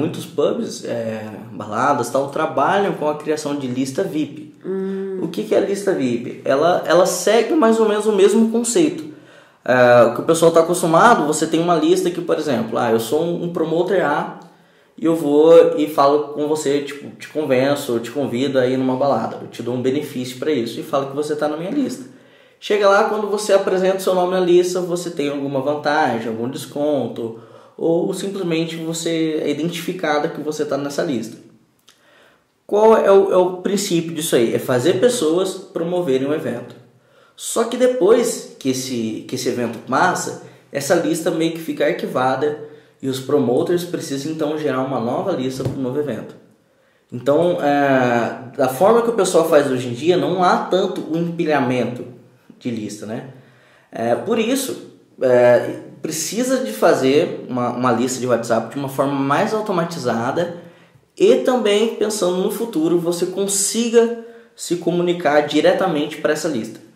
muitos pubs, é, baladas tal, trabalham com a criação de lista VIP. O que, que é a lista VIP? Ela, ela segue mais ou menos o mesmo conceito. É, o que o pessoal está acostumado, você tem uma lista que, por exemplo, ah, eu sou um, promoter A e eu vou e falo com você, tipo, te convenço, te convido a ir numa balada, eu te dou um benefício para isso e falo que você está na minha lista. Chega lá, quando você apresenta o seu nome na lista, você tem alguma vantagem, algum desconto, ou simplesmente você é identificado que você está nessa lista. Qual é o, é o princípio disso aí? É fazer pessoas promoverem o evento. Só que depois que esse, que esse evento passa, essa lista meio que fica arquivada e os promoters precisam então gerar uma nova lista para o novo evento. Então, é, da forma que o pessoal faz hoje em dia, não há tanto o empilhamento de lista, né? É, por isso, é, precisa de fazer uma, uma lista de WhatsApp de uma forma mais automatizada e também pensando no futuro você consiga se comunicar diretamente para essa lista.